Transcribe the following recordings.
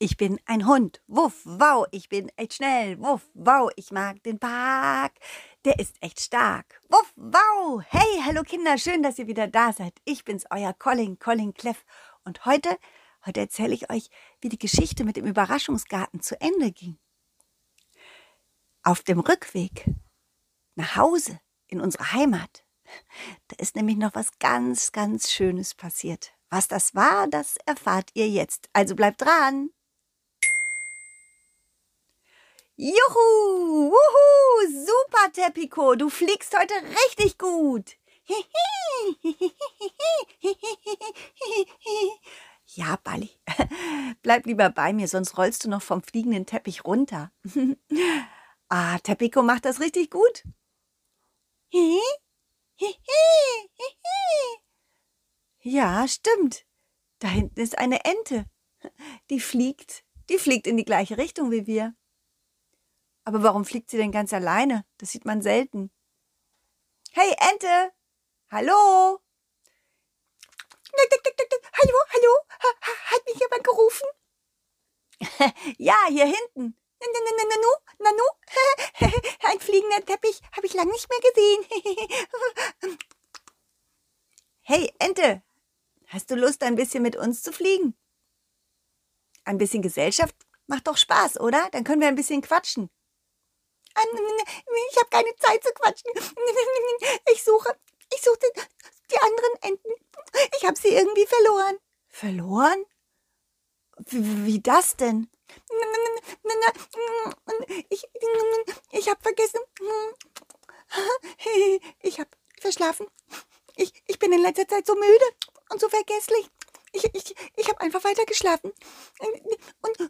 Ich bin ein Hund. Wuff, wow, ich bin echt schnell. Wuff, wow, ich mag den Park. Der ist echt stark. Wuff, wow. Hey, hallo Kinder, schön, dass ihr wieder da seid. Ich bin's, euer Colin, Colin Cleff. Und heute, heute erzähle ich euch, wie die Geschichte mit dem Überraschungsgarten zu Ende ging. Auf dem Rückweg nach Hause in unsere Heimat, da ist nämlich noch was ganz, ganz Schönes passiert. Was das war, das erfahrt ihr jetzt. Also bleibt dran. Juhu! Wuhu! Super, Teppico! Du fliegst heute richtig gut! Ja, Balli, bleib lieber bei mir, sonst rollst du noch vom fliegenden Teppich runter. Ah, Teppico macht das richtig gut. Ja, stimmt. Da hinten ist eine Ente. Die fliegt, die fliegt in die gleiche Richtung wie wir. Aber warum fliegt sie denn ganz alleine? Das sieht man selten. Hey, Ente! Hallo! Hallo, hallo? Hat mich jemand gerufen? ja, hier hinten. Nanu, Nanu, ein fliegender Teppich habe ich lange nicht mehr gesehen. hey, Ente, hast du Lust, ein bisschen mit uns zu fliegen? Ein bisschen Gesellschaft macht doch Spaß, oder? Dann können wir ein bisschen quatschen. Ich habe keine Zeit zu quatschen. Ich suche, ich suche die anderen Enten. Ich habe sie irgendwie verloren. Verloren? Wie, das denn? Ich, ich habe vergessen. Ich habe verschlafen. Ich, ich bin in letzter Zeit so müde und so vergesslich. Ich, ich, ich habe einfach weiter geschlafen. Und,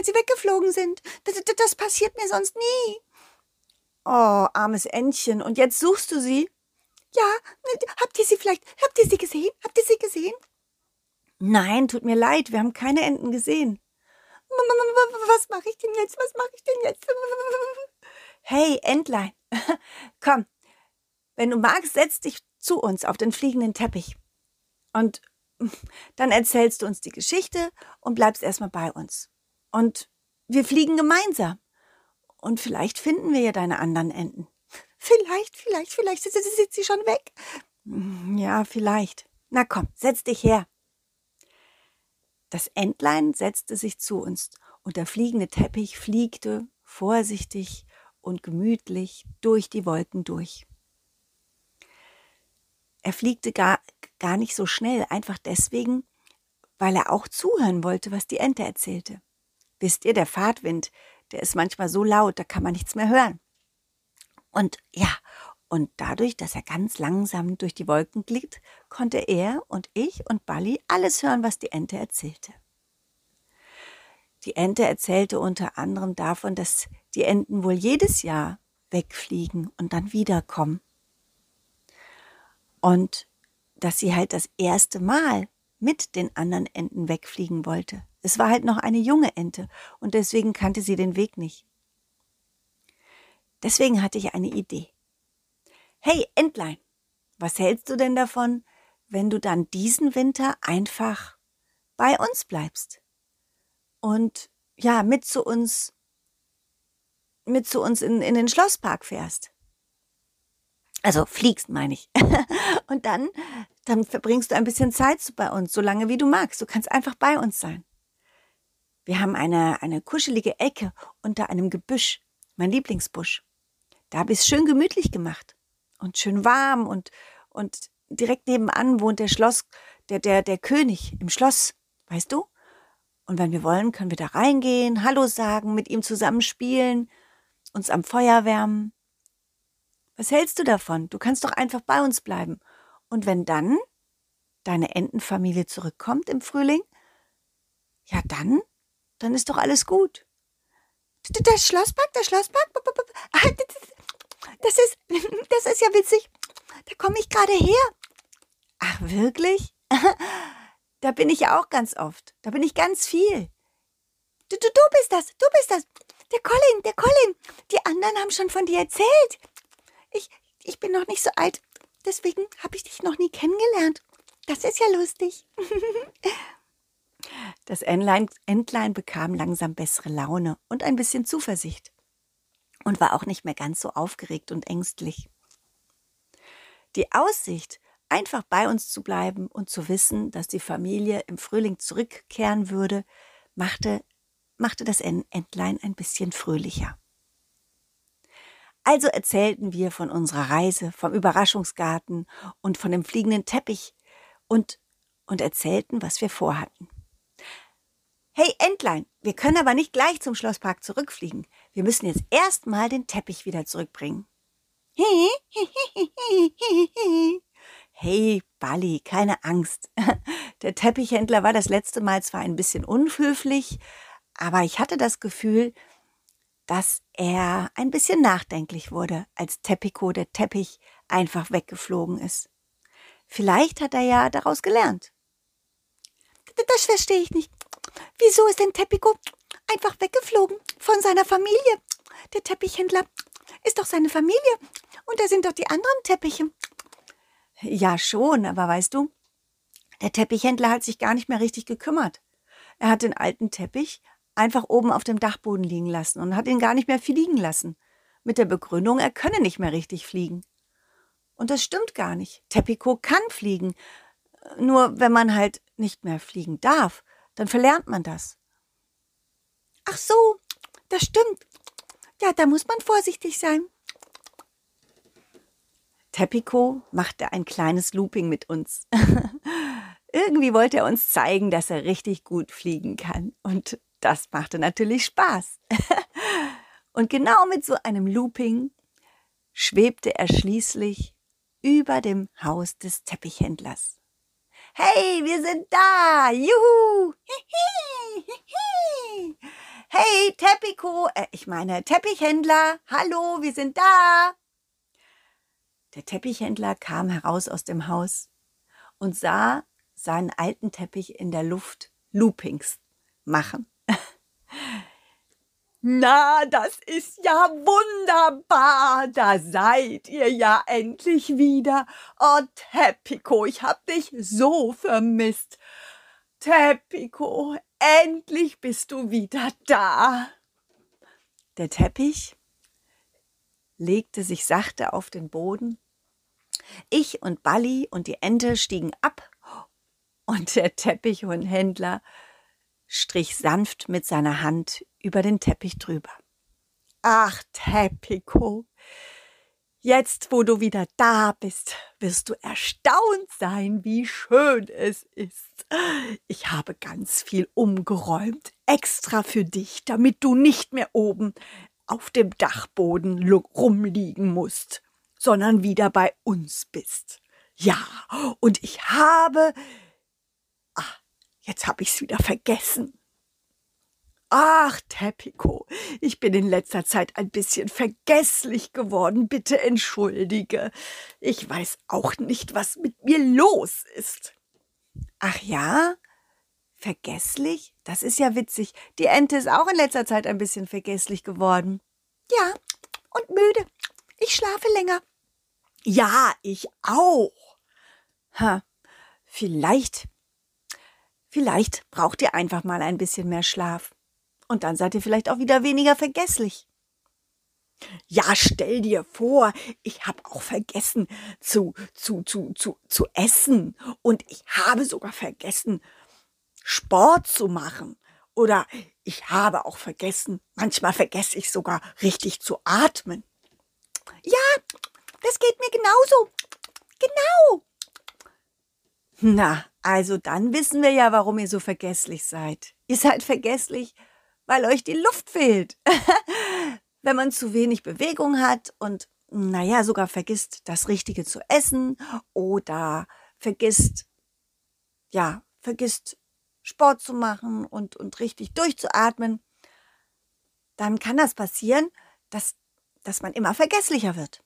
als sie weggeflogen sind. Das, das passiert mir sonst nie. Oh, armes Entchen. Und jetzt suchst du sie? Ja, habt ihr sie vielleicht, habt ihr sie gesehen? Habt ihr sie gesehen? Nein, tut mir leid, wir haben keine Enten gesehen. Was mache ich denn jetzt? Was mache ich denn jetzt? Hey, Entlein, komm. Wenn du magst, setz dich zu uns auf den fliegenden Teppich. Und dann erzählst du uns die Geschichte und bleibst erstmal bei uns. Und wir fliegen gemeinsam. Und vielleicht finden wir ja deine anderen Enten. Vielleicht, vielleicht, vielleicht sitzt sie schon weg. Ja, vielleicht. Na komm, setz dich her. Das Entlein setzte sich zu uns und der fliegende Teppich fliegte vorsichtig und gemütlich durch die Wolken durch. Er fliegte gar, gar nicht so schnell, einfach deswegen, weil er auch zuhören wollte, was die Ente erzählte. Wisst ihr, der Fahrtwind, der ist manchmal so laut, da kann man nichts mehr hören. Und ja, und dadurch, dass er ganz langsam durch die Wolken glitt, konnte er und ich und Bali alles hören, was die Ente erzählte. Die Ente erzählte unter anderem davon, dass die Enten wohl jedes Jahr wegfliegen und dann wiederkommen. Und dass sie halt das erste Mal mit den anderen Enten wegfliegen wollte. Es war halt noch eine junge Ente und deswegen kannte sie den Weg nicht. Deswegen hatte ich eine Idee. Hey, Entlein, was hältst du denn davon, wenn du dann diesen Winter einfach bei uns bleibst? Und ja, mit zu uns, mit zu uns in, in den Schlosspark fährst. Also fliegst, meine ich. Und dann, dann verbringst du ein bisschen Zeit bei uns, so lange wie du magst. Du kannst einfach bei uns sein. Wir haben eine, eine kuschelige Ecke unter einem Gebüsch, mein Lieblingsbusch. Da habe ich es schön gemütlich gemacht und schön warm und, und direkt nebenan wohnt der Schloss, der, der, der König im Schloss, weißt du? Und wenn wir wollen, können wir da reingehen, Hallo sagen, mit ihm zusammen spielen, uns am Feuer wärmen. Was hältst du davon? Du kannst doch einfach bei uns bleiben. Und wenn dann deine Entenfamilie zurückkommt im Frühling, ja dann, dann ist doch alles gut. Der Schlosspark, der Schlosspark, das ist, das ist ja witzig. Da komme ich gerade her. Ach, wirklich? Da bin ich auch ganz oft. Da bin ich ganz viel. Du, du, du bist das, du bist das. Der Colin, der Colin. Die anderen haben schon von dir erzählt. Ich, ich bin noch nicht so alt. Deswegen habe ich dich noch nie kennengelernt. Das ist ja lustig. Das Entlein, Entlein bekam langsam bessere Laune und ein bisschen Zuversicht und war auch nicht mehr ganz so aufgeregt und ängstlich. Die Aussicht, einfach bei uns zu bleiben und zu wissen, dass die Familie im Frühling zurückkehren würde, machte, machte das Entlein ein bisschen fröhlicher. Also erzählten wir von unserer Reise, vom Überraschungsgarten und von dem fliegenden Teppich und, und erzählten, was wir vorhatten. Hey Entlein, wir können aber nicht gleich zum Schlosspark zurückfliegen. Wir müssen jetzt erstmal den Teppich wieder zurückbringen. Hey, Bali, keine Angst. Der Teppichhändler war das letzte Mal zwar ein bisschen unhöflich, aber ich hatte das Gefühl, dass er ein bisschen nachdenklich wurde, als Teppico der Teppich einfach weggeflogen ist. Vielleicht hat er ja daraus gelernt. Das verstehe ich nicht. Wieso ist denn Teppico einfach weggeflogen von seiner Familie? Der Teppichhändler ist doch seine Familie und da sind doch die anderen Teppiche. Ja, schon, aber weißt du, der Teppichhändler hat sich gar nicht mehr richtig gekümmert. Er hat den alten Teppich einfach oben auf dem Dachboden liegen lassen und hat ihn gar nicht mehr fliegen lassen. Mit der Begründung, er könne nicht mehr richtig fliegen. Und das stimmt gar nicht. Teppico kann fliegen. Nur wenn man halt nicht mehr fliegen darf, dann verlernt man das. Ach so, das stimmt. Ja, da muss man vorsichtig sein. Teppico machte ein kleines Looping mit uns. Irgendwie wollte er uns zeigen, dass er richtig gut fliegen kann. Und das machte natürlich Spaß. Und genau mit so einem Looping schwebte er schließlich über dem Haus des Teppichhändlers. Hey, wir sind da! Juhu! Hey, Teppico, äh, ich meine Teppichhändler, hallo, wir sind da! Der Teppichhändler kam heraus aus dem Haus und sah seinen alten Teppich in der Luft Loopings machen. Na, das ist ja wunderbar. Da seid ihr ja endlich wieder. Oh, Teppico, ich hab dich so vermisst. Teppico, endlich bist du wieder da. Der Teppich legte sich sachte auf den Boden. Ich und Balli und die Ente stiegen ab und der Teppichhändler strich sanft mit seiner Hand über den Teppich drüber. Ach, Teppico, jetzt wo du wieder da bist, wirst du erstaunt sein, wie schön es ist. Ich habe ganz viel umgeräumt, extra für dich, damit du nicht mehr oben auf dem Dachboden rumliegen musst, sondern wieder bei uns bist. Ja, und ich habe. Jetzt habe ich's wieder vergessen. Ach, Teppico, ich bin in letzter Zeit ein bisschen vergesslich geworden. Bitte entschuldige. Ich weiß auch nicht, was mit mir los ist. Ach ja? Vergesslich? Das ist ja witzig. Die Ente ist auch in letzter Zeit ein bisschen vergesslich geworden. Ja, und müde. Ich schlafe länger. Ja, ich auch. Ha, vielleicht, vielleicht braucht ihr einfach mal ein bisschen mehr Schlaf. Und dann seid ihr vielleicht auch wieder weniger vergesslich. Ja, stell dir vor, ich habe auch vergessen zu, zu, zu, zu, zu essen. Und ich habe sogar vergessen, Sport zu machen. Oder ich habe auch vergessen, manchmal vergesse ich sogar richtig zu atmen. Ja, das geht mir genauso. Genau. Na, also dann wissen wir ja, warum ihr so vergesslich seid. Ihr seid vergesslich, weil euch die Luft fehlt. Wenn man zu wenig Bewegung hat und, naja, sogar vergisst, das Richtige zu essen oder vergisst, ja, vergisst Sport zu machen und, und richtig durchzuatmen, dann kann das passieren, dass, dass man immer vergesslicher wird.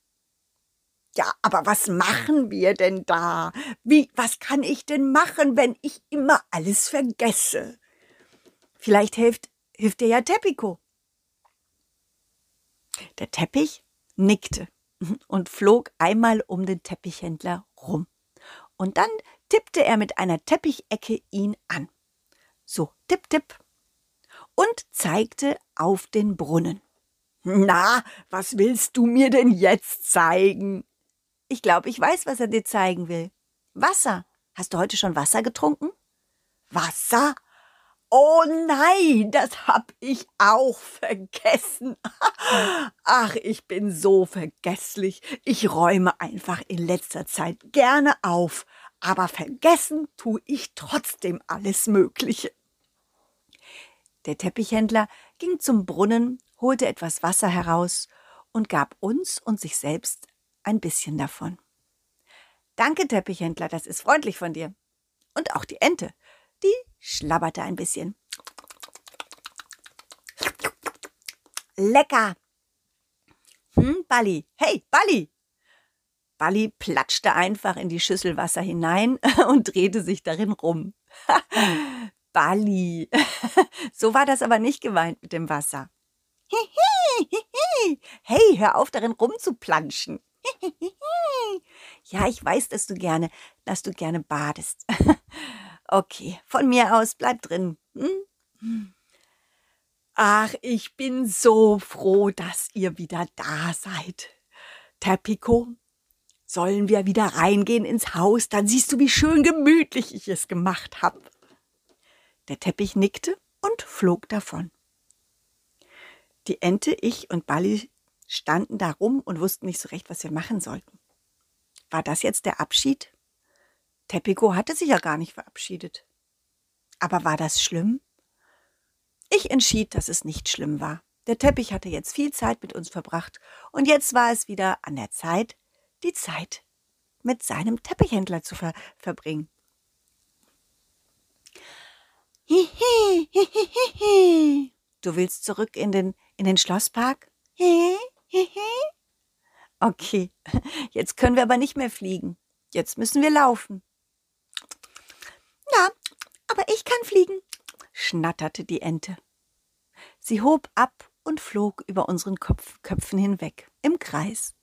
Ja, aber was machen wir denn da? Wie, was kann ich denn machen, wenn ich immer alles vergesse? Vielleicht hilft, hilft dir ja Teppico. Der Teppich nickte und flog einmal um den Teppichhändler rum. Und dann tippte er mit einer Teppichecke ihn an. so tipp, tipp, und zeigte auf den Brunnen. Na, was willst du mir denn jetzt zeigen? Ich glaube, ich weiß, was er dir zeigen will. Wasser. Hast du heute schon Wasser getrunken? Wasser? Oh nein, das hab ich auch vergessen. Ach, ich bin so vergesslich. Ich räume einfach in letzter Zeit gerne auf, aber vergessen tue ich trotzdem alles Mögliche. Der Teppichhändler ging zum Brunnen, holte etwas Wasser heraus und gab uns und sich selbst ein bisschen davon. Danke, Teppichhändler, das ist freundlich von dir. Und auch die Ente, die schlabberte ein bisschen. Lecker! Hm, Balli, hey, Balli! Balli platschte einfach in die Schüssel Wasser hinein und drehte sich darin rum. Balli. So war das aber nicht gemeint mit dem Wasser. Hey, hör auf, darin rumzuplanschen. Ja, ich weiß, dass du gerne, dass du gerne badest. Okay, von mir aus, bleib drin. Hm? Ach, ich bin so froh, dass ihr wieder da seid. Terpico, sollen wir wieder reingehen ins Haus? Dann siehst du, wie schön gemütlich ich es gemacht habe. Der Teppich nickte und flog davon. Die Ente, ich und Balli standen da rum und wussten nicht so recht, was wir machen sollten. War das jetzt der Abschied? Teppico hatte sich ja gar nicht verabschiedet. Aber war das schlimm? Ich entschied, dass es nicht schlimm war. Der Teppich hatte jetzt viel Zeit mit uns verbracht und jetzt war es wieder an der Zeit, die Zeit mit seinem Teppichhändler zu ver verbringen. Du willst zurück in den, in den Schlosspark? Okay, jetzt können wir aber nicht mehr fliegen. Jetzt müssen wir laufen. Ja, aber ich kann fliegen, schnatterte die Ente. Sie hob ab und flog über unseren Kopf, Köpfen hinweg, im Kreis.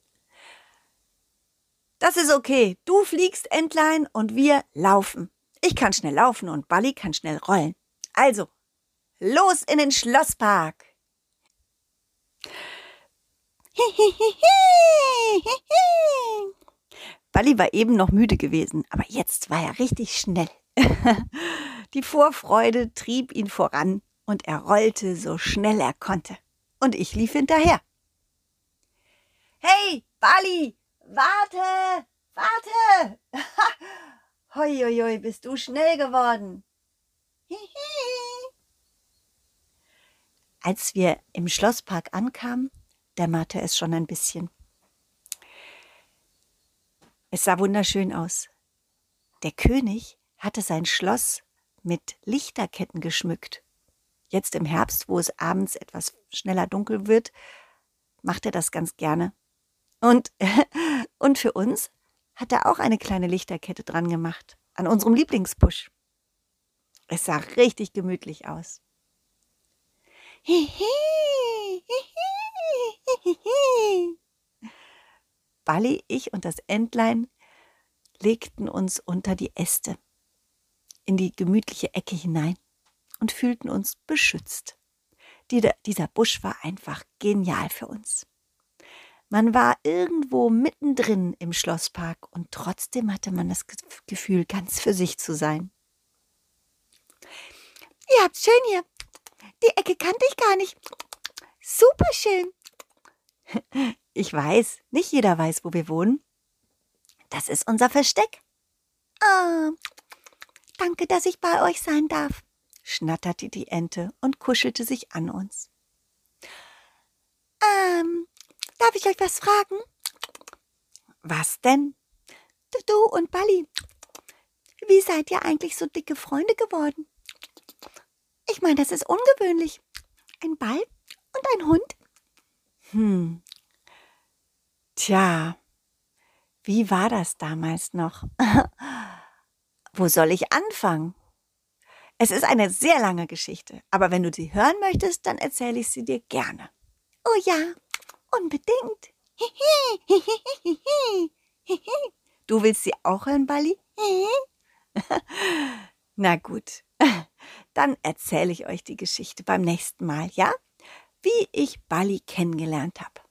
Das ist okay. Du fliegst, Entlein, und wir laufen. Ich kann schnell laufen und Balli kann schnell rollen. Also, los in den Schlosspark. Balli war eben noch müde gewesen, aber jetzt war er richtig schnell. Die Vorfreude trieb ihn voran und er rollte so schnell er konnte. Und ich lief hinterher. Hey, Bali, warte, warte! hoi, hoi, bist du schnell geworden. Als wir im Schlosspark ankamen, dämmerte es schon ein bisschen. Es sah wunderschön aus. Der König hatte sein Schloss mit Lichterketten geschmückt. Jetzt im Herbst, wo es abends etwas schneller dunkel wird, macht er das ganz gerne. Und, und für uns hat er auch eine kleine Lichterkette dran gemacht, an unserem Lieblingsbusch. Es sah richtig gemütlich aus. Balli, ich und das Entlein legten uns unter die Äste in die gemütliche Ecke hinein und fühlten uns beschützt. dieser Busch war einfach genial für uns. Man war irgendwo mittendrin im Schlosspark und trotzdem hatte man das Gefühl, ganz für sich zu sein. Ihr habt's schön hier. Die Ecke kannte ich gar nicht. Super schön. Ich weiß, nicht jeder weiß, wo wir wohnen. Das ist unser Versteck. Ah, Danke, dass ich bei euch sein darf, schnatterte die Ente und kuschelte sich an uns. Ähm, darf ich euch was fragen? Was denn? Du, und Balli. Wie seid ihr eigentlich so dicke Freunde geworden? Ich meine, das ist ungewöhnlich. Ein Ball und ein Hund? Hm. Tja, wie war das damals noch? Wo soll ich anfangen? Es ist eine sehr lange Geschichte, aber wenn du sie hören möchtest, dann erzähle ich sie dir gerne. Oh ja, unbedingt. Du willst sie auch hören, Bali? Na gut. dann erzähle ich euch die Geschichte beim nächsten Mal, ja? Wie ich Bali kennengelernt habe.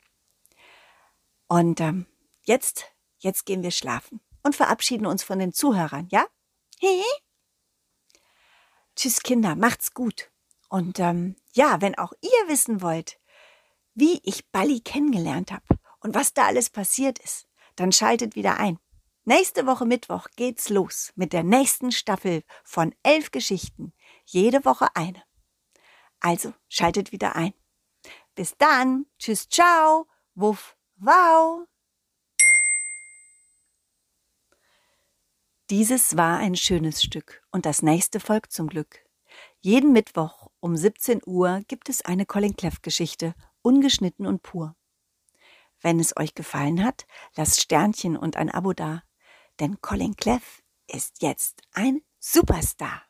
Und ähm, jetzt, jetzt gehen wir schlafen und verabschieden uns von den Zuhörern, ja? Hey? Tschüss, Kinder, macht's gut. Und ähm, ja, wenn auch ihr wissen wollt, wie ich Bali kennengelernt habe und was da alles passiert ist, dann schaltet wieder ein. Nächste Woche Mittwoch geht's los mit der nächsten Staffel von elf Geschichten. Jede Woche eine. Also schaltet wieder ein. Bis dann. Tschüss, ciao. Wuff, wow. Dieses war ein schönes Stück und das nächste folgt zum Glück. Jeden Mittwoch um 17 Uhr gibt es eine Colin Cleff Geschichte, ungeschnitten und pur. Wenn es euch gefallen hat, lasst Sternchen und ein Abo da, denn Colin Cleff ist jetzt ein Superstar.